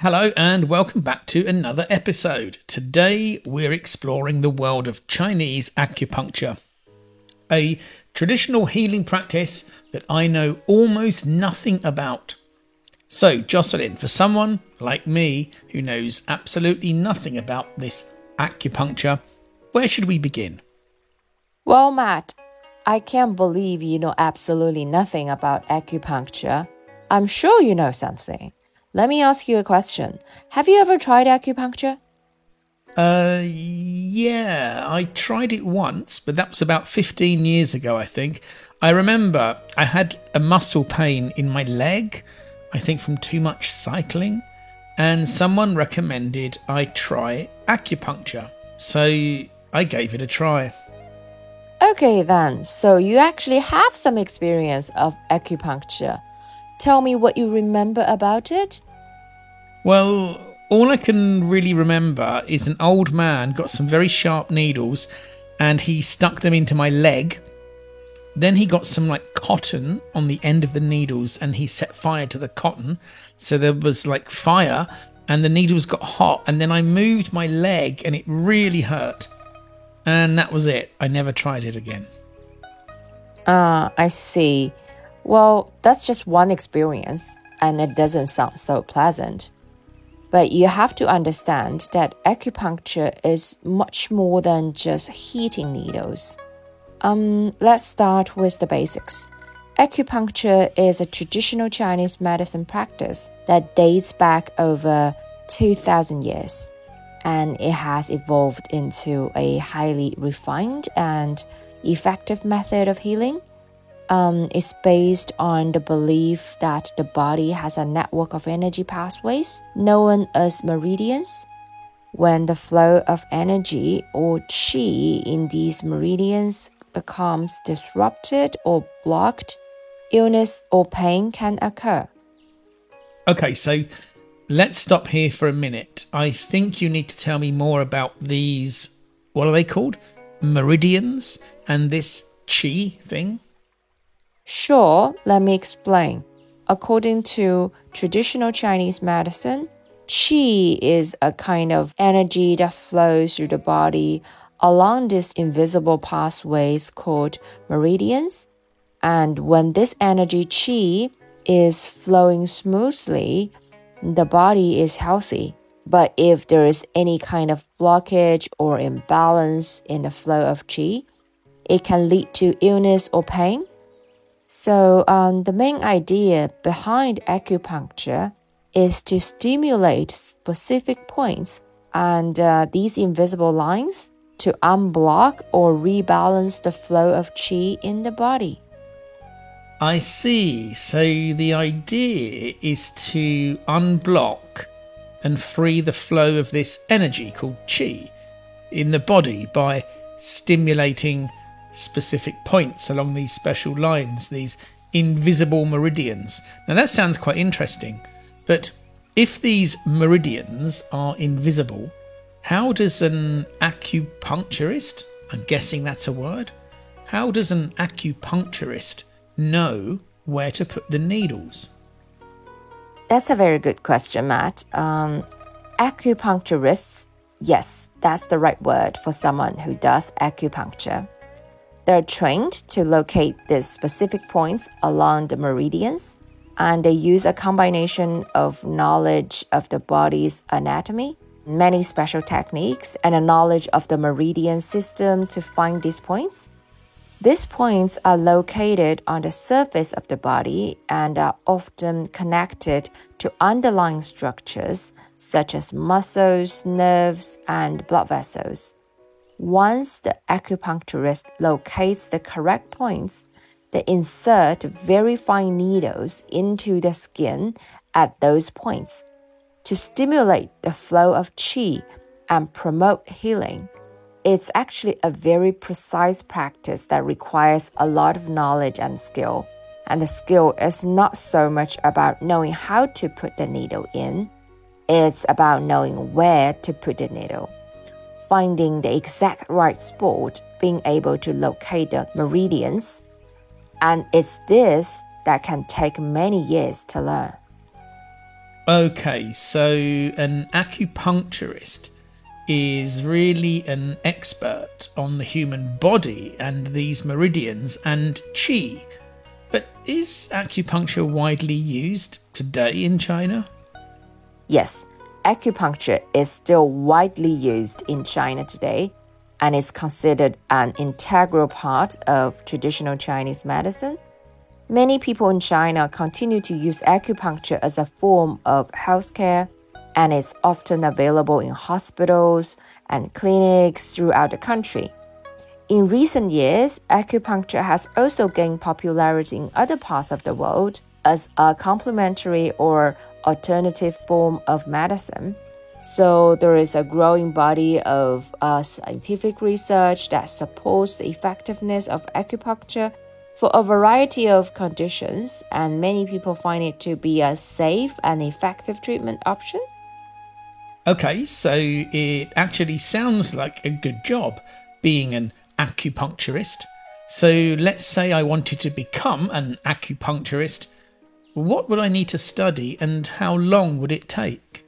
Hello, and welcome back to another episode. Today, we're exploring the world of Chinese acupuncture, a traditional healing practice that I know almost nothing about. So, Jocelyn, for someone like me who knows absolutely nothing about this acupuncture, where should we begin? Well, Mat, I can't believe you know absolutely nothing about acupuncture. I'm sure you know something. Let me ask you a question. Have you ever tried acupuncture? Uh, yeah, I tried it once, but that was about 15 years ago, I think. I remember I had a muscle pain in my leg, I think from too much cycling, and someone recommended I try acupuncture. So I gave it a try. Okay, then, so you actually have some experience of acupuncture. Tell me what you remember about it. Well, all I can really remember is an old man got some very sharp needles and he stuck them into my leg. Then he got some like cotton on the end of the needles and he set fire to the cotton. So there was like fire and the needles got hot. And then I moved my leg and it really hurt. And that was it. I never tried it again. Ah, uh, I see. Well, that's just one experience, and it doesn't sound so pleasant. But you have to understand that acupuncture is much more than just heating needles. Um, let's start with the basics. Acupuncture is a traditional Chinese medicine practice that dates back over 2000 years and it has evolved into a highly refined and effective method of healing. Um, it's based on the belief that the body has a network of energy pathways known as meridians. When the flow of energy or qi in these meridians becomes disrupted or blocked, illness or pain can occur. Okay, so let's stop here for a minute. I think you need to tell me more about these. What are they called? Meridians and this chi thing? Sure, let me explain. According to traditional Chinese medicine, qi is a kind of energy that flows through the body along these invisible pathways called meridians. And when this energy qi is flowing smoothly, the body is healthy. But if there is any kind of blockage or imbalance in the flow of qi, it can lead to illness or pain. So, um, the main idea behind acupuncture is to stimulate specific points and uh, these invisible lines to unblock or rebalance the flow of qi in the body. I see. So the idea is to unblock and free the flow of this energy called chi in the body by stimulating specific points along these special lines, these invisible meridians. Now that sounds quite interesting, but if these meridians are invisible, how does an acupuncturist, I'm guessing that's a word, how does an acupuncturist know where to put the needles? That's a very good question, Mat. Um, acupuncturists, yes, that's the right word for someone who does acupuncture. They're trained to locate these specific points along the meridians, and they use a combination of knowledge of the body's anatomy, many special techniques, and a knowledge of the meridian system to find these points. These points are located on the surface of the body and are often connected to underlying structures such as muscles, nerves, and blood vessels. Once the acupuncturist locates the correct points, they insert very fine needles into the skin at those points to stimulate the flow of qi and promote healing. It's actually a very precise practice that requires a lot of knowledge and skill. And the skill is not so much about knowing how to put the needle in, it's about knowing where to put the needle, finding the exact right spot, being able to locate the meridians. And it's this that can take many years to learn. Okay, so an acupuncturist is really an expert on the human body and these meridians and qi. But is acupuncture widely used today in China? Yes, acupuncture is still widely used in China today and is considered an integral part of traditional Chinese medicine. Many people in China continue to use acupuncture as a form of healthcare and is often available in hospitals and clinics throughout the country. In recent years, acupuncture has also gained popularity in other parts of the world as a complementary or alternative form of medicine. So, there is a growing body of uh, scientific research that supports the effectiveness of acupuncture for a variety of conditions, and many people find it to be a safe and effective treatment option. Okay, so it actually sounds like a good job being an acupuncturist. So let's say I wanted to become an acupuncturist. What would I need to study and how long would it take?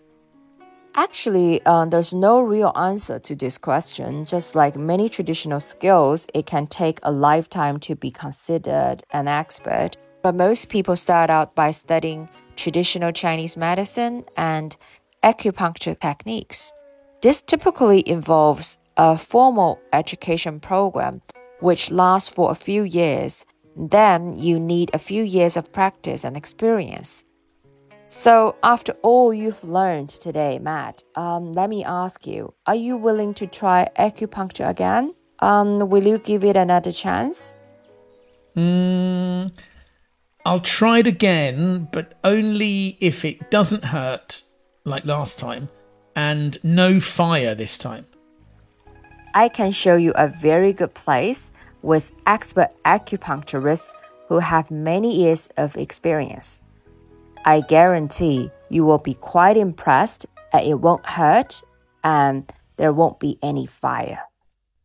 Actually, uh, there's no real answer to this question. Just like many traditional skills, it can take a lifetime to be considered an expert. But most people start out by studying traditional Chinese medicine and acupuncture techniques. This typically involves a formal education program which lasts for a few years. Then you need a few years of practice and experience. So, after all you've learned today, Mat, um, let me ask you are you willing to try acupuncture again? Um, will you give it another chance? Mm, I'll try it again, but only if it doesn't hurt like last time, and no fire this time. I can show you a very good place with expert acupuncturists who have many years of experience. I guarantee you will be quite impressed and it won't hurt and there won't be any fire.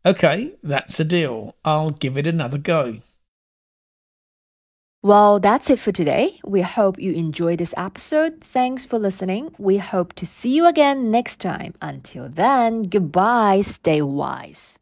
Okay, that's a deal. I'll give it another go. Well, that's it for today. We hope you enjoyed this episode. Thanks for listening. We hope to see you again next time. Until then, goodbye. Stay wise.